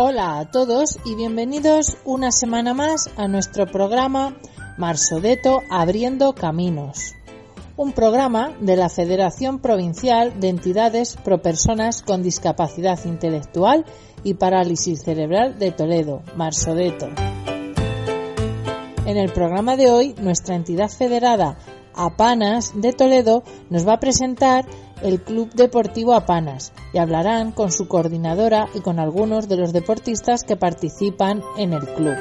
Hola a todos y bienvenidos una semana más a nuestro programa Marsodeto Abriendo Caminos, un programa de la Federación Provincial de Entidades Pro Personas con Discapacidad Intelectual y Parálisis Cerebral de Toledo, Marsodeto. En el programa de hoy, nuestra entidad federada Apanas de Toledo nos va a presentar el Club Deportivo Apanas y hablarán con su coordinadora y con algunos de los deportistas que participan en el club.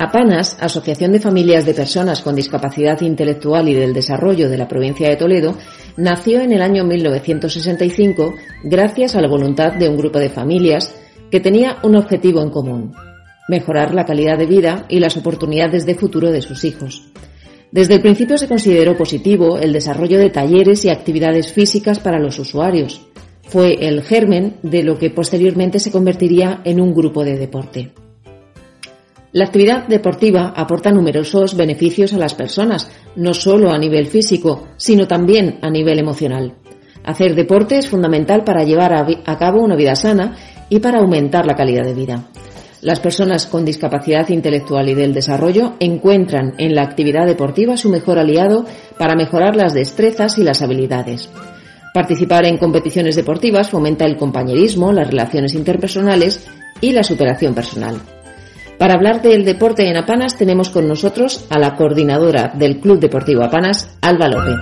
Apanas, Asociación de Familias de Personas con Discapacidad Intelectual y del Desarrollo de la provincia de Toledo, nació en el año 1965 gracias a la voluntad de un grupo de familias que tenía un objetivo en común, mejorar la calidad de vida y las oportunidades de futuro de sus hijos. Desde el principio se consideró positivo el desarrollo de talleres y actividades físicas para los usuarios. Fue el germen de lo que posteriormente se convertiría en un grupo de deporte. La actividad deportiva aporta numerosos beneficios a las personas, no solo a nivel físico, sino también a nivel emocional. Hacer deporte es fundamental para llevar a, cabo una vida sana y para aumentar la calidad de vida. Las personas con discapacidad intelectual y del desarrollo encuentran en la actividad deportiva su mejor aliado para mejorar las destrezas y las habilidades. Participar en competiciones deportivas fomenta el compañerismo, las relaciones interpersonales y la superación personal. Para hablar del deporte en Apanas tenemos con nosotros a la coordinadora del Club Deportivo Apanas, Alba López.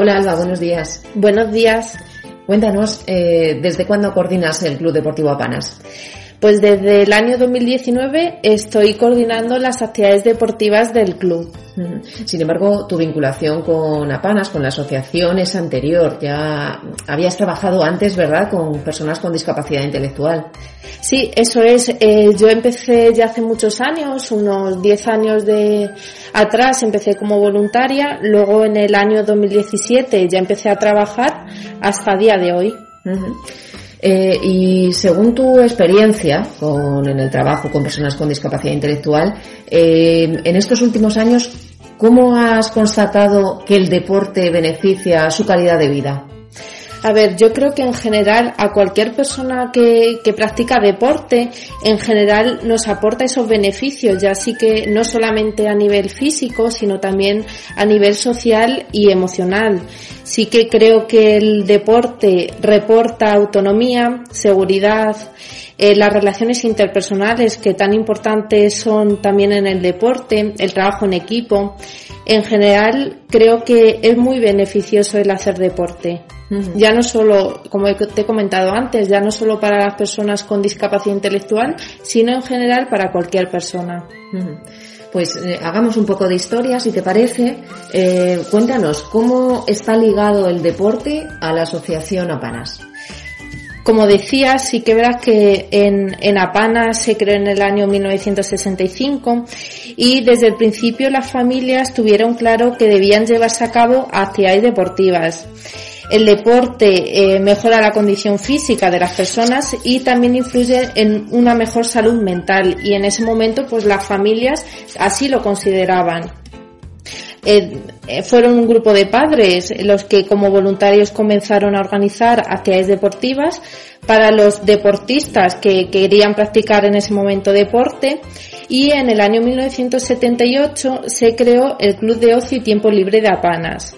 Hola Alba, buenos días. Buenos días. Cuéntanos, eh, ¿desde cuándo coordinas el Club Deportivo Apanas? Pues desde el año 2019 estoy coordinando las actividades deportivas del club. Sin embargo, tu vinculación con Apanas, con la asociación, es anterior. Ya habías trabajado antes, ¿verdad?, con personas con discapacidad intelectual. Sí, eso es. Eh, yo empecé ya hace muchos años, unos 10 años de atrás, empecé como voluntaria. Luego en el año 2017 ya empecé a trabajar hasta día de hoy. Eh, y según tu experiencia con, en el trabajo con personas con discapacidad intelectual, eh, en estos últimos años, ¿cómo has constatado que el deporte beneficia su calidad de vida? A ver, yo creo que en general a cualquier persona que, practica deporte, en general nos aporta esos beneficios, ya así que no solamente a nivel físico, sino también a nivel social y emocional. Sí que creo que el deporte reporta autonomía, seguridad, eh, las relaciones interpersonales que tan importantes son también en el deporte, el trabajo en equipo. En general, creo que es muy beneficioso el hacer deporte. Ya no solo, como te he comentado antes, ya no solo para las personas con discapacidad intelectual, sino en general para cualquier persona. Pues eh, hagamos un poco de historia, si te parece. Eh, cuéntanos, ¿cómo está ligado el deporte a la asociación Apanas? Como decía, sí que verás que en, en Apanas se creó en el año 1965 y desde el principio las familias tuvieron claro que debían llevarse a cabo actividades deportivas. El deporte eh, mejora la condición física de las personas y también influye en una mejor salud mental y en ese momento pues las familias así lo consideraban. Eh, eh, fueron un grupo de padres los que como voluntarios comenzaron a organizar actividades deportivas para los deportistas que querían practicar en ese momento deporte y en el año 1978 se creó el Club de Ocio y Tiempo Libre de Apanas.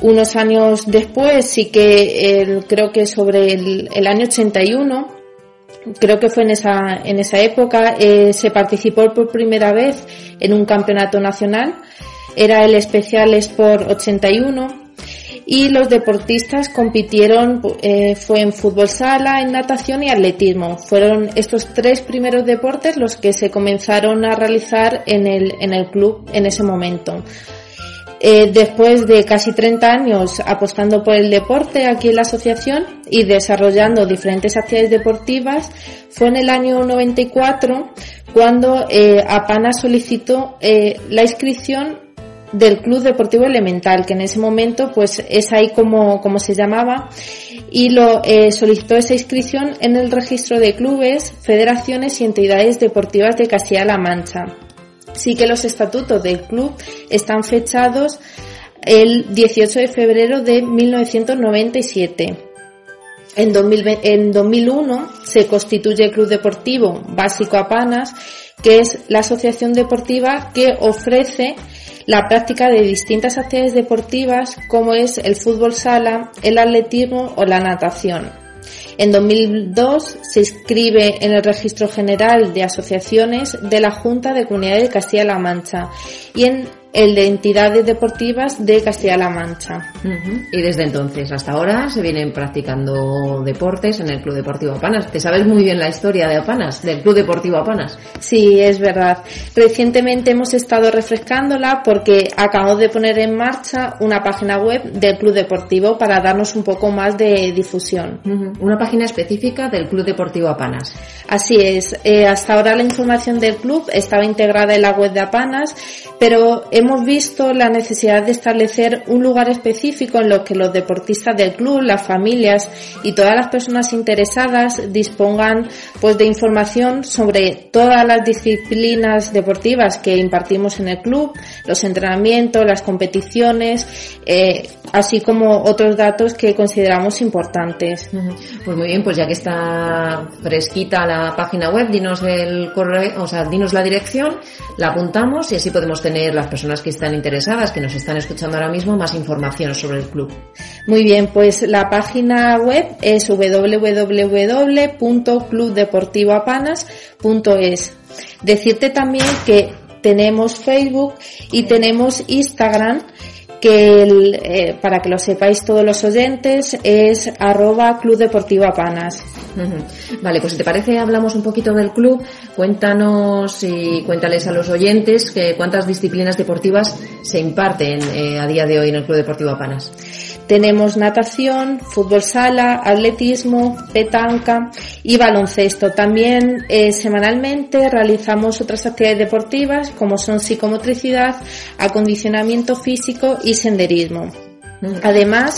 Unos años después, sí que creo que sobre el, año 81, creo que fue en esa, en esa época, eh, se participó por primera vez en un campeonato nacional. Era el Especial Sport 81 y los deportistas compitieron eh, fue en fútbol sala, en natación y atletismo. Fueron estos tres primeros deportes los que se comenzaron a realizar en el, en el club en ese momento. Eh, después de casi 30 años apostando por el deporte aquí en la asociación y desarrollando diferentes actividades deportivas, fue en el año 94 cuando eh, APANA solicitó eh, la inscripción del Club Deportivo Elemental, que en ese momento pues es ahí como, como se llamaba, y lo solicitó esa inscripción en el registro de clubes, federaciones y entidades deportivas de Castilla-La Mancha. Sí que los estatutos del club están fechados el 18 de febrero de 1997. En, 2001 se constituye el Club Deportivo Básico Apanas, que es la asociación deportiva que ofrece la práctica de distintas actividades deportivas como es el fútbol sala, el atletismo o la natación. En 2002 se inscribe en el Registro General de Asociaciones de la Junta de Comunidades de Castilla-La Mancha y en el de entidades deportivas de Castilla-La Mancha. Y desde entonces hasta ahora se vienen practicando deportes en el Club Deportivo Apanas. ¿Te sabes muy bien la historia de Apanas, del Club Deportivo Apanas? Sí, es verdad. Recientemente hemos estado refrescándola porque acabamos de poner en marcha una página web del Club Deportivo para darnos un poco más de difusión. Una página específica del Club Deportivo Apanas. Así es. Eh, hasta ahora la información del club estaba integrada en la web de Apanas, pero hemos visto la necesidad de establecer un lugar específico en lo que los deportistas del club, las familias y todas las personas interesadas dispongan pues de información sobre todas las disciplinas deportivas que impartimos en el club, los entrenamientos, las competiciones, eh, así como otros datos que consideramos importantes. Pues muy bien, pues ya que está fresquita la página web, dinos el correo, o sea, dinos la dirección, la apuntamos y así podemos tener las personas que están interesadas, que nos están escuchando ahora mismo, más información sobre el club. Muy bien, pues la página web es www.clubdeportivoapanas.es. Decirte también que tenemos Facebook y tenemos Instagram que eh, para que lo sepáis todos los oyentes es arroba Club Deportivo Apanas. Vale, pues si te parece hablamos un poquito del club, cuéntanos y cuéntales a los oyentes que cuántas disciplinas deportivas se imparten eh, a día de hoy en el Club Deportivo Apanas. Tenemos natación, fútbol sala, atletismo, petanca y baloncesto. También eh, semanalmente realizamos otras actividades deportivas como son psicomotricidad, acondicionamiento físico y senderismo. Además,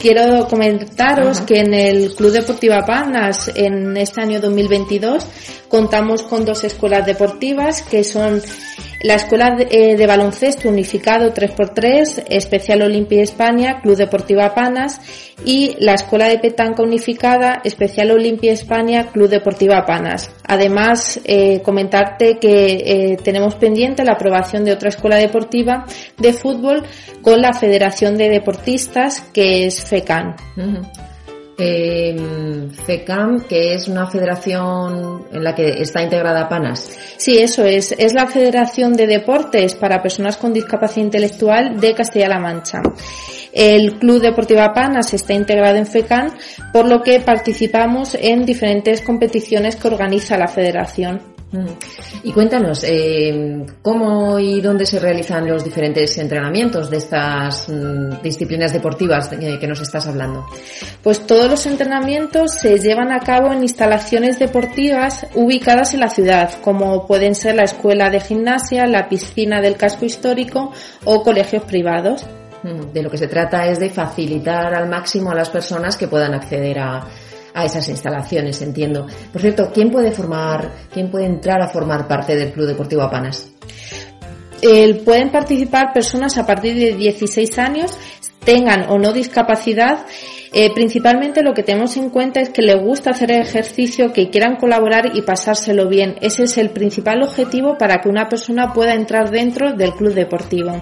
quiero comentaros que en el Club Deportivo Apanas en este año 2022 contamos con dos escuelas deportivas que son la Escuela de, eh, Baloncesto Unificado 3x3, Especial Olimpia España, Club Deportivo Apanas y la Escuela de Petanca Unificada, Especial Olimpia España, Club Deportivo Apanas. Además, eh, comentarte que eh, tenemos pendiente la aprobación de otra escuela deportiva de fútbol con la Federación de Deportistas, que es FECAN FECAM, que es una federación en la que está integrada PANAS. Sí, eso es. Es la Federación de Deportes para Personas con Discapacidad Intelectual de Castilla-La Mancha. El Club Deportivo Panas está integrado en FECAM, por lo que participamos en diferentes competiciones que organiza la federación. Mm. Y cuéntanos, eh, ¿cómo y dónde se realizan los diferentes entrenamientos de estas mm, disciplinas deportivas que nos estás hablando? Pues todos los entrenamientos se llevan a cabo en instalaciones deportivas ubicadas en la ciudad, como pueden ser la escuela de gimnasia, la piscina del casco histórico o colegios privados. Mm, de lo que se trata es de facilitar al máximo a las personas que puedan acceder a, a esas instalaciones, entiendo. Por cierto, ¿quién puede formar, quién puede entrar a formar parte del Club Deportivo Apanas? Pueden participar personas a partir de 16 años, tengan o no discapacidad eh, principalmente lo que tenemos en cuenta es que le gusta hacer ejercicio, que quieran colaborar y pasárselo bien. Ese es el principal objetivo para que una persona pueda entrar dentro del club deportivo.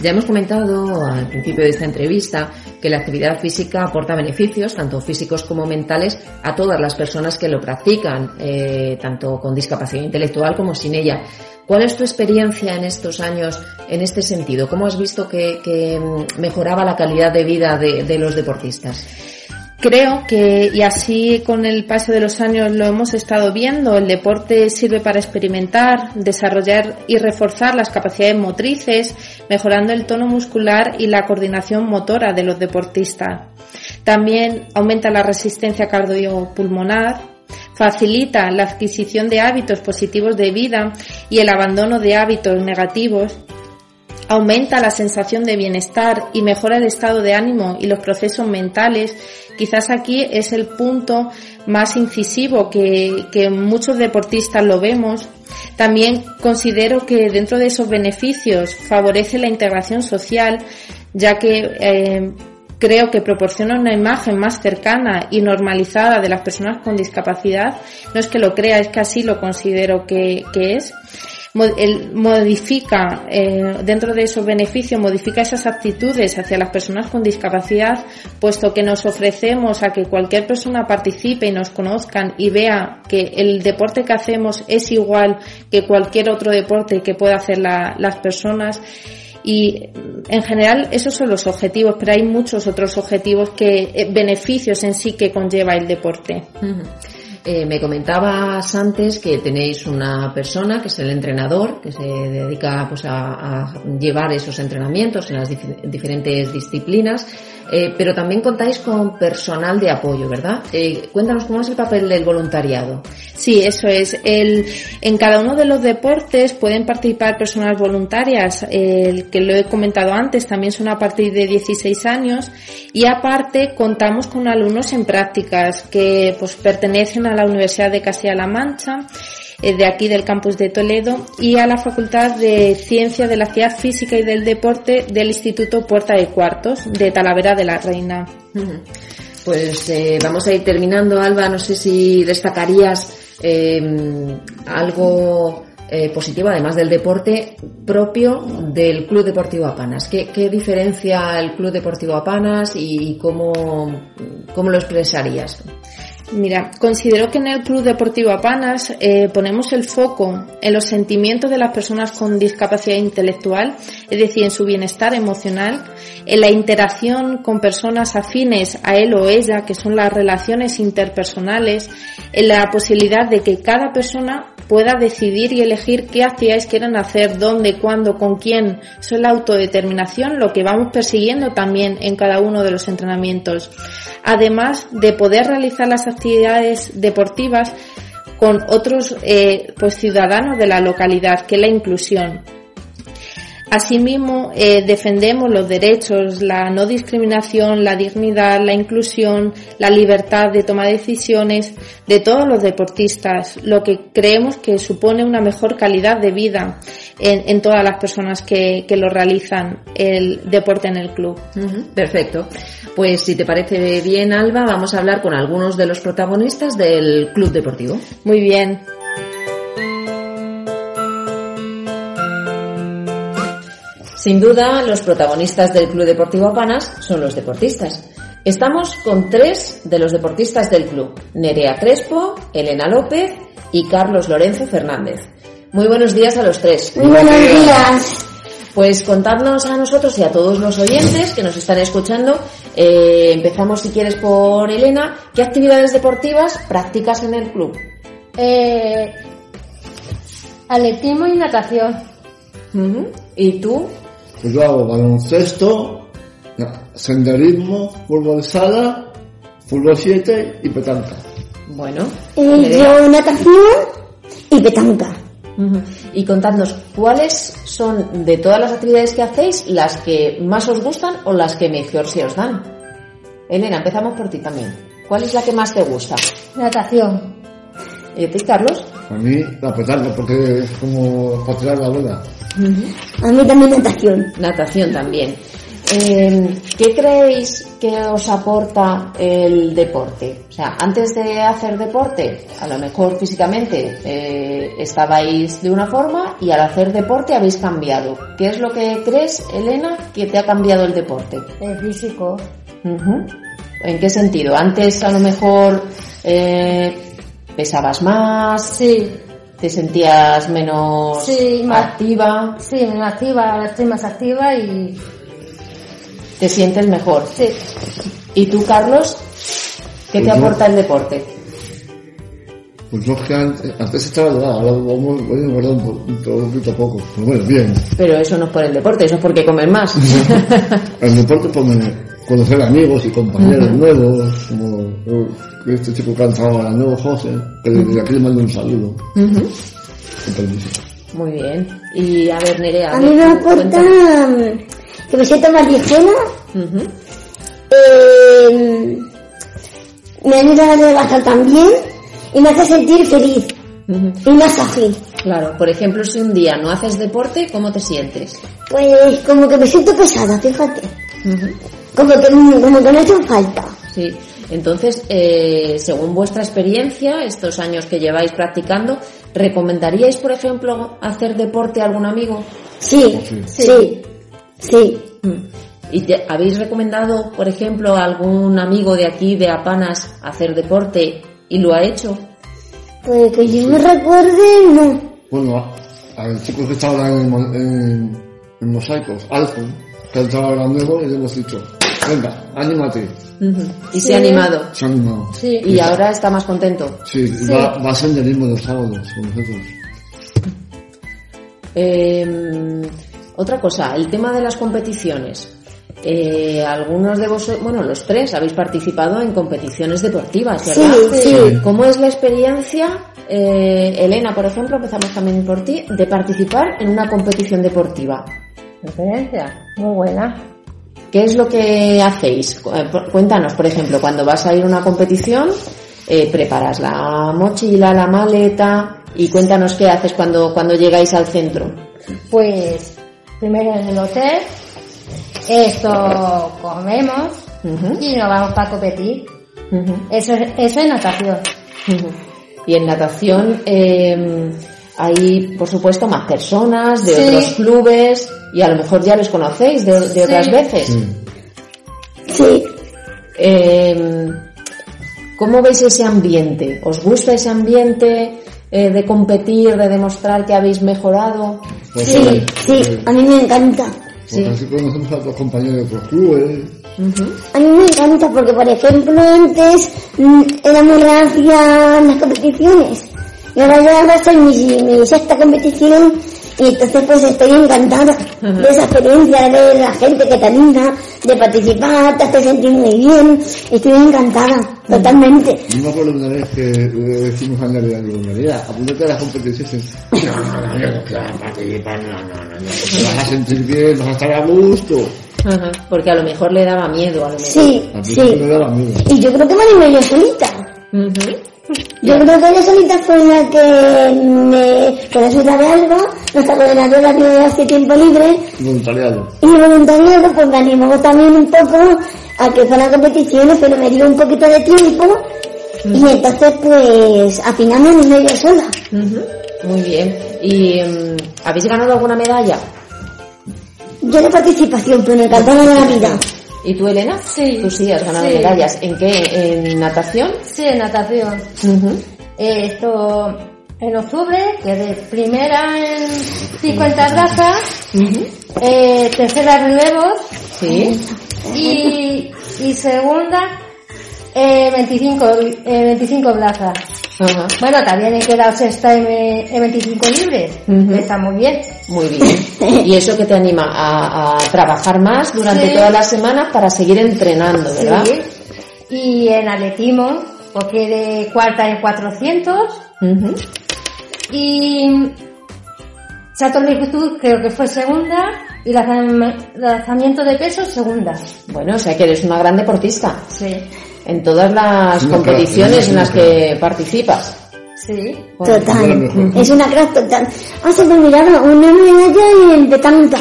Ya hemos comentado al principio de esta entrevista que la actividad física aporta beneficios, tanto físicos como mentales, a todas las personas que lo practican, eh, tanto con discapacidad intelectual como sin ella. ¿Cuál es tu experiencia en estos años en este sentido? ¿Cómo has visto que, mm, mejoraba la calidad de vida de los deportistas? Creo que, y así con el paso de los años lo hemos estado viendo, el deporte sirve para experimentar, desarrollar y reforzar las capacidades motrices, mejorando el tono muscular y la coordinación motora de los deportistas. También aumenta la resistencia cardiopulmonar, facilita la adquisición de hábitos positivos de vida y el abandono de hábitos negativos, aumenta la sensación de bienestar y mejora el estado de ánimo y los procesos mentales Quizás aquí es el punto más incisivo que, muchos deportistas lo vemos. También considero que dentro de esos beneficios favorece la integración social, ya que eh, creo que proporciona una imagen más cercana y normalizada de las personas con discapacidad. No es que lo crea, es que así lo considero que es modifica, eh, dentro de esos beneficios, modifica esas actitudes hacia las personas con discapacidad, puesto que nos ofrecemos a que cualquier persona participe y nos conozcan y vea que el deporte que hacemos es igual que cualquier otro deporte que pueda hacer las personas y en general esos son los objetivos, pero hay muchos otros objetivos que eh, beneficios en sí que conlleva el deporte. Eh, me comentabas antes que tenéis una persona que es el entrenador, que se dedica pues, a, llevar esos entrenamientos en las diferentes disciplinas, eh, pero también contáis con personal de apoyo, ¿verdad? Eh, cuéntanos cómo es el papel del voluntariado. Sí, eso es. El, en cada uno de los deportes pueden participar personas voluntarias, el que lo he comentado antes, también son a partir de 16 años y aparte contamos con alumnos en prácticas que pues pertenecen a la Universidad de Castilla-La Mancha eh, de aquí del campus de Toledo y a la Facultad de Ciencia de la Ciudad Física y del Deporte del Instituto Puerta de Cuartos de Talavera de la Reina. Pues eh, vamos a ir terminando, Alba. No sé si destacarías Em, algo eh, positivo, además del deporte propio del Club Deportivo Apanas. ¿Qué, qué diferencia el Club Deportivo Apanas y cómo, cómo lo expresarías? Mira, considero que en el Club Deportivo Apanas eh, ponemos el foco en los sentimientos de las personas con discapacidad intelectual, es decir, en su bienestar emocional, en la interacción con personas afines a él o ella, que son las relaciones interpersonales, en la posibilidad de que cada persona pueda decidir y elegir qué actividades quieren hacer, dónde, cuándo, con quién. Es la autodeterminación, lo que vamos persiguiendo también en cada uno de los entrenamientos. Además de poder realizar las actividades deportivas con otros eh, pues ciudadanos de la localidad, que es la inclusión. Asimismo, eh, defendemos los derechos, la no discriminación, la dignidad, la inclusión, la libertad de toma de decisiones de todos los deportistas, lo que creemos que supone una mejor calidad de vida en, todas las personas que, lo realizan el deporte en el club. perfecto. Pues si te parece bien, Alba, vamos a hablar con algunos de los protagonistas del club deportivo. Muy bien. Sin duda, los protagonistas del Club Deportivo Apanas son los deportistas. Estamos con tres de los deportistas del club, Nerea Crespo, Elena López y Carlos Lorenzo Fernández. Muy buenos días a los tres. Muy buenos días. Pues contadnos a nosotros y a todos los oyentes que nos están escuchando. Eh, empezamos, si quieres, por Elena. ¿Qué actividades deportivas practicas en el club? Eh, atletismo y natación. ¿Y tú? Pues yo hago baloncesto, senderismo, fútbol sala, fútbol 7 y petanca. Bueno. Y yo natación y petanca. Y contadnos, ¿cuáles son de todas las actividades que hacéis las que más os gustan o las que mejor se os dan? Elena, empezamos por ti también. ¿Cuál es la que más te gusta? Natación. ¿Y a ti, Carlos? A mí la petanca, porque es como para tirar la rueda. A mí también natación. Natación también. Em, ¿Qué creéis que os aporta el deporte? O sea, antes de hacer deporte, a lo mejor físicamente eh, estabais de una forma y al hacer deporte habéis cambiado. ¿Qué es lo que crees, Elena, que te ha cambiado el deporte? El físico. ¿En qué sentido? Antes a lo mejor eh, pesabas más. Sí. ¿Te sentías menos Sí, más- activa? Sí, me activa, ahora estoy más activa y ¿Te sientes mejor? sí. ¿Y tú, Carlos? ¿Qué te Pues yo- aporta el deporte? Pues yo es que antes, antes estaba delgado, ahora vamos, voy a engordar un, po- un poquito a poco. Pero bueno, bien. Pero eso no es por el deporte, eso es porque comes más. El deporte pues me conocer amigos y compañeros nuevos, como este chico que ha entrado ahora nuevo, José, que desde aquí le mando un saludo. Ujú. Con permiso. Muy bien. Y a ver, Nerea. A mí me aporta que me siento más ligera, Ujú. eh, me ayuda a rebajar también y me hace sentir feliz y más ágil. Claro, por ejemplo, si un día no haces deporte, ¿cómo te sientes? Pues como que me siento pesada, fíjate. Como que, como que me hacen falta. Sí. Entonces, eh, según vuestra experiencia, estos años que lleváis practicando, ¿recomendaríais, por ejemplo, hacer deporte a algún amigo? Sí, sí, sí. Mm. ¿Y te- habéis recomendado, por ejemplo, a algún amigo de aquí, de Apanas, hacer deporte y lo ha hecho? Pues que yo me recuerde, no. Bueno, a- al chico que ahora en, en, en mosaicos, Alfon, que ha entrado ahora nuevo, y le hemos dicho, venga, anímate. Ujú. Y se ha animado. Se ha animado. Sí. Y ahora está más contento. Sí, Va, va a senderismo los sábados con nosotros. Eh, otra cosa, el tema de las competiciones. Eh, algunos de vosotros, bueno, los tres habéis participado en competiciones deportivas, ¿verdad? Sí, sí. ¿Cómo es la experiencia, eh, Elena, por ejemplo, empezamos también por ti, de participar en una competición deportiva? Experiencia, muy buena. ¿Qué es lo que hacéis? Eh, Cuéntanos, por ejemplo, cuando vas a ir a una competición, eh, preparas la mochila, la maleta y cuéntanos qué haces cuando, cuando llegáis al centro. Pues primero en el hotel, esto comemos y nos vamos para competir. ujú. Eso, es- eso es natación. Y en natación eh, hay, por supuesto, más personas de Sí. otros clubes y a lo mejor ya los conocéis de, de otras veces. Sí. Eh, ¿Cómo veis ese ambiente? ¿Os gusta ese ambiente eh, de competir, de demostrar que habéis mejorado? Pues sí, sí, a mí me encanta. Porque así conocemos a otros compañeros de otros clubes. A mí me encanta porque, por ejemplo, antes mm, era muy en las competiciones. Y ahora ya ahora soy mi, mi sexta competición y entonces pues estoy encantada de esa experiencia, de la gente que te anima, de participar, te hace sentir muy bien. Estoy encantada, totalmente. Yo me acuerdo una vez que le decimos a Nerea, digo, Nerea, apúntate a las competiciones. No, no, no, yo no participar, no, no, no, no. Te vas a sentir bien, vas a estar a gusto. Ajá, Porque a lo mejor le daba miedo, a lo mejor. Sí, me sí. daba miedo. Y yo creo que me animé yo solita. Ujú. Yo creo que yo solita fue la que me, con la ayuda de Alba, nuestra coordinadora de hace tiempo libre, Voluntariado. y voluntariado, pues me animó también un poco a que fueran competiciones, pero me dio un poquito de tiempo, y entonces pues al final me animé yo sola. Ujú. Muy bien. ¿Y mm, habéis ganado alguna medalla? Yo de participación, pero me encantó de la vida. ¿Y tú, Elena? Sí. Tú sí, has ganado Sí. medallas. ¿En qué? ¿En natación? Sí, en natación. Eh, Esto en octubre, quedé primera en 50 brazas, eh, tercera relevos Sí. y, y segunda eh, 25, eh, 25 plazas. Bueno, también he quedado sexta en, en 25 libres. Ujú. Está muy bien. Muy bien. ¿Y eso que te anima a, a trabajar más durante Sí. todas las semanas para seguir entrenando, verdad? Sí. Y en atletismo, pues quedé cuarta en 400 Ujú. y salto de virtud creo que fue segunda y lanzam- lanzamiento de peso segunda. Bueno, o sea que eres una gran deportista Sí, en todas las Sí, competiciones en las que participas. sí. Total. Es una crack total. Ah, se me olvidaba una medalla en petanca.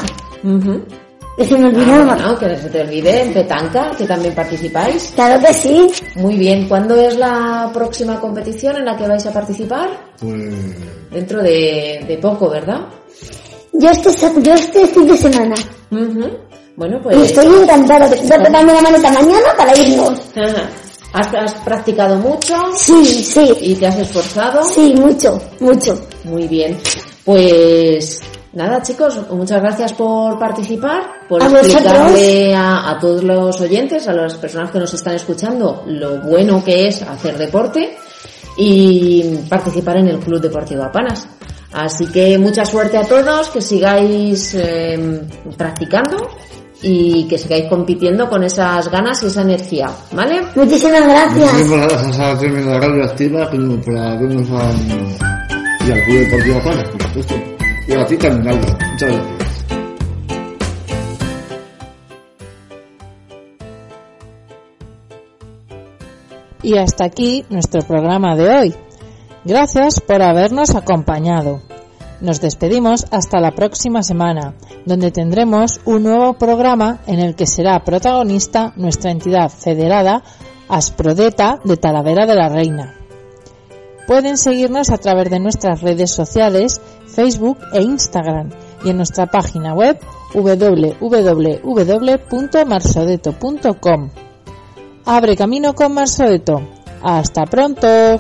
Que se me Ah, olvidaba. bueno, que no se te olvide, en petanca, que también participáis. Claro que sí. Muy bien, ¿cuándo es la próxima competición en la que vais a participar? Pues, Dentro de, de poco, ¿verdad? Yo este, sa- yo este fin de semana. Bueno, Y pues... estoy encantada. Voy a tomarme la maleta mañana para irnos. Ajá. ¿Has, has practicado mucho Sí, sí. y te has esforzado? Sí, mucho, mucho. Muy bien. Pues nada, chicos, muchas gracias por participar, por A explicarle a, a todos los oyentes, a las personas que nos están escuchando, lo bueno que es hacer deporte y participar en el Club Deportivo Apanas. Así que mucha suerte a todos, que sigáis eh, practicando y que sigáis compitiendo con esas ganas y esa energía, ¿vale? Muchísimas gracias. Muchísimas gracias a la tremenda radio activa que nos- por habernos a, y al Club Deportivo Panas, por supuesto. Y a ti también, Alba. Muchas gracias. Y hasta aquí nuestro programa de hoy. Gracias por habernos acompañado. Nos despedimos hasta la próxima semana, donde tendremos un nuevo programa en el que será protagonista nuestra entidad federada Asprodeta de Talavera de la Reina. Pueden seguirnos a través de nuestras redes sociales, Facebook e Instagram y en nuestra página web www.marsodeto.com. Abre camino con Marsodeto. Hasta pronto.